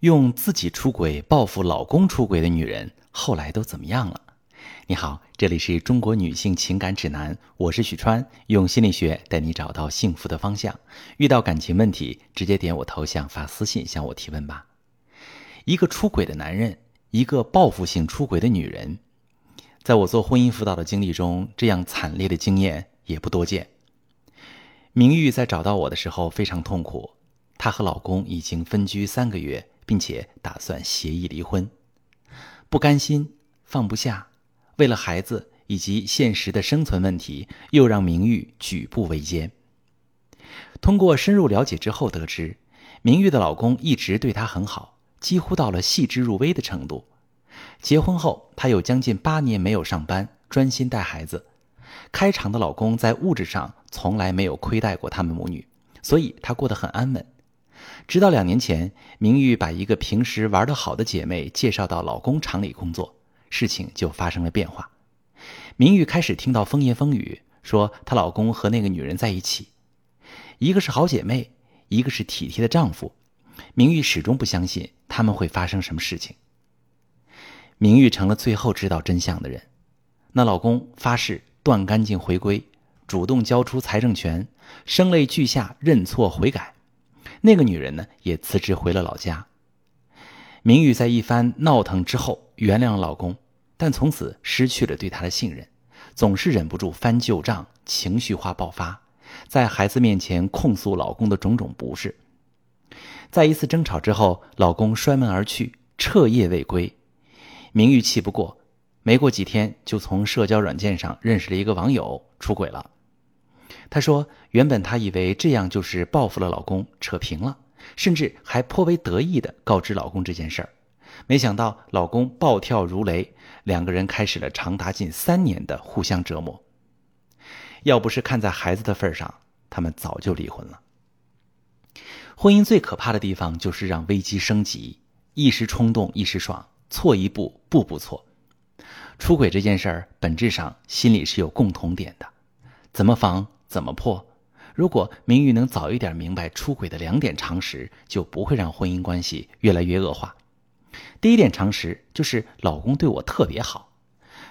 用自己出轨报复老公出轨的女人，后来都怎么样了？你好，这里是中国女性情感指南，我是许川，用心理学带你找到幸福的方向。遇到感情问题，直接点我头像发私信向我提问吧。一个出轨的男人，一个报复性出轨的女人，在我做婚姻辅导的经历中，这样惨烈的经验也不多见。明玉在找到我的时候非常痛苦，她和老公已经分居三个月。并且打算协议离婚，不甘心，放不下，为了孩子以及现实的生存问题，又让明玉举步维艰。通过深入了解之后，得知明玉的老公一直对她很好，几乎到了细致入微的程度。结婚后，她有将近八年没有上班，专心带孩子。开场的老公在物质上从来没有亏待过他们母女，所以她过得很安稳。直到两年前，明玉把一个平时玩得好的姐妹介绍到老公厂里工作，事情就发生了变化。明玉开始听到风言风语，说她老公和那个女人在一起，一个是好姐妹，一个是体贴的丈夫。明玉始终不相信他们会发生什么事情。明玉成了最后知道真相的人。那老公发誓断干净回归，主动交出财政权，声泪俱下认错悔改。那个女人呢，也辞职回了老家。明玉在一番闹腾之后原谅了老公，但从此失去了对他的信任，总是忍不住翻旧账，情绪化爆发，在孩子面前控诉老公的种种不是。在一次争吵之后，老公摔门而去，彻夜未归。明玉气不过，没过几天就从社交软件上认识了一个网友，出轨了。她说：“原本她以为这样就是报复了老公，扯平了，甚至还颇为得意的告知老公这件事儿。没想到老公暴跳如雷，两个人开始了长达近三年的互相折磨。要不是看在孩子的份上，他们早就离婚了。婚姻最可怕的地方就是让危机升级，一时冲动一时爽，错一步步步错。出轨这件事儿本质上心里是有共同点的，怎么防？”怎么破？如果明玉能早一点明白出轨的两点常识，就不会让婚姻关系越来越恶化。第一点常识就是老公对我特别好。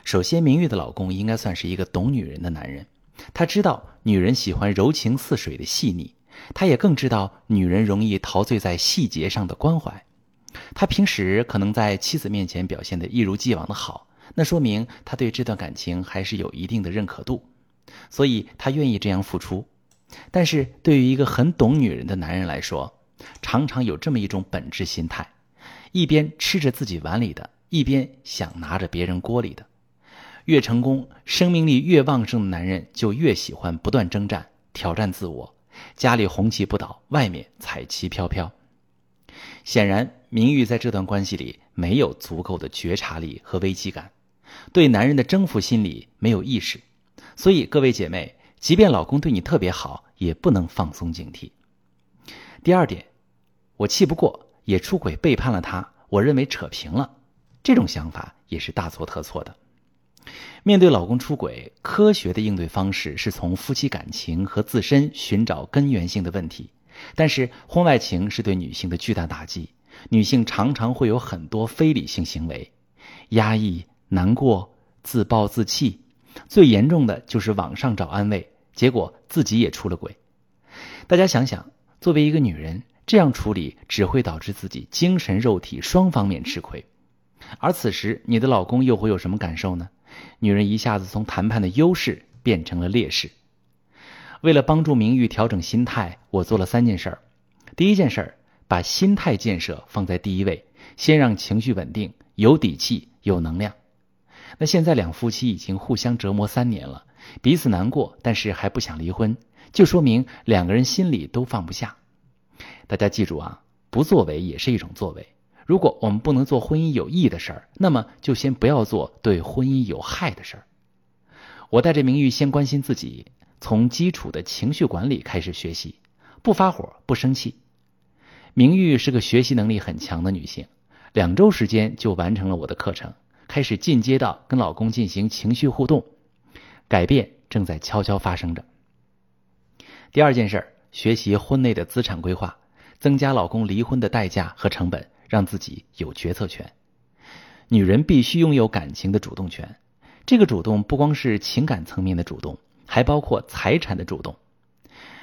首先，明玉的老公应该算是一个懂女人的男人，他知道女人喜欢柔情似水的细腻，他也更知道女人容易陶醉在细节上的关怀。他平时可能在妻子面前表现得一如既往的好，那说明他对这段感情还是有一定的认可度。所以他愿意这样付出，但是对于一个很懂女人的男人来说，常常有这么一种本质心态：一边吃着自己碗里的，一边想拿着别人锅里的。越成功、生命力越旺盛的男人，就越喜欢不断征战、挑战自我。家里红旗不倒，外面彩旗飘飘。显然，明玉在这段关系里没有足够的觉察力和危机感，对男人的征服心理没有意识。所以，各位姐妹，即便老公对你特别好，也不能放松警惕。第二点，我气不过，也出轨背叛了他，我认为扯平了，这种想法也是大错特错的。面对老公出轨，科学的应对方式是从夫妻感情和自身寻找根源性的问题。但是，婚外情是对女性的巨大打击，女性常常会有很多非理性行为，压抑、难过、自暴自弃。最严重的就是网上找安慰，结果自己也出了轨。大家想想，作为一个女人，这样处理只会导致自己精神肉体双方面吃亏。而此时，你的老公又会有什么感受呢？女人一下子从谈判的优势变成了劣势。为了帮助明玉调整心态，我做了三件事儿。第一件事儿，把心态建设放在第一位，先让情绪稳定，有底气，有能量。那现在两夫妻已经互相折磨三年了，彼此难过，但是还不想离婚，就说明两个人心里都放不下。大家记住啊，不作为也是一种作为。如果我们不能做婚姻有益的事儿，那么就先不要做对婚姻有害的事儿。我带着明玉先关心自己，从基础的情绪管理开始学习，不发火，不生气。明玉是个学习能力很强的女性，两周时间就完成了我的课程。开始进阶到跟老公进行情绪互动，改变正在悄悄发生着。第二件事，学习婚内的资产规划，增加老公离婚的代价和成本，让自己有决策权。女人必须拥有感情的主动权，这个主动不光是情感层面的主动，还包括财产的主动。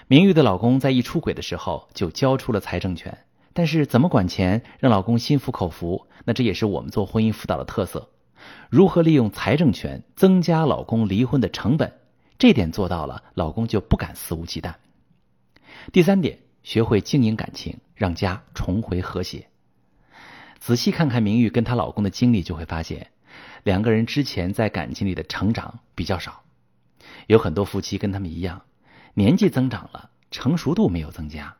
明玉的老公在一出轨的时候就交出了财政权，但是怎么管钱让老公心服口服，那这也是我们做婚姻辅导的特色。如何利用财政权增加老公离婚的成本？这点做到了，老公就不敢肆无忌惮。第三点，学会经营感情，让家重回和谐。仔细看看明玉跟她老公的经历，就会发现，两个人之前在感情里的成长比较少。有很多夫妻跟他们一样，年纪增长了，成熟度没有增加，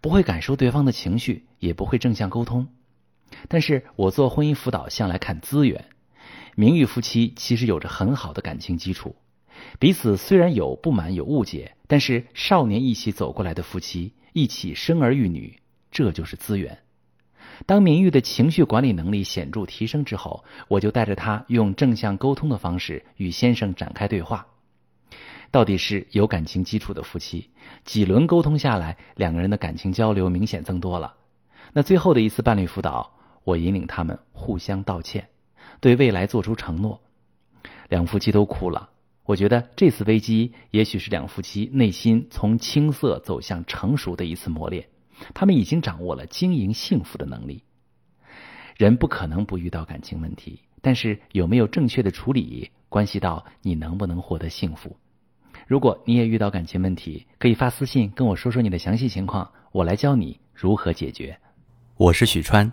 不会感受对方的情绪，也不会正向沟通。但是我做婚姻辅导，向来看资源。明玉夫妻其实有着很好的感情基础。彼此虽然有不满有误解，但是少年一起走过来的夫妻，一起生儿育女，这就是资源。当明玉的情绪管理能力显著提升之后，我就带着她用正向沟通的方式与先生展开对话。到底是有感情基础的夫妻，几轮沟通下来，两个人的感情交流明显增多了。那最后的一次伴侣辅导，我引领他们互相道歉，对未来做出承诺，两夫妻都哭了。我觉得这次危机也许是两夫妻内心从青涩走向成熟的一次磨练，他们已经掌握了经营幸福的能力。人不可能不遇到感情问题，但是有没有正确的处理，关系到你能不能获得幸福。如果你也遇到感情问题，可以发私信跟我说说你的详细情况，我来教你如何解决。我是许川，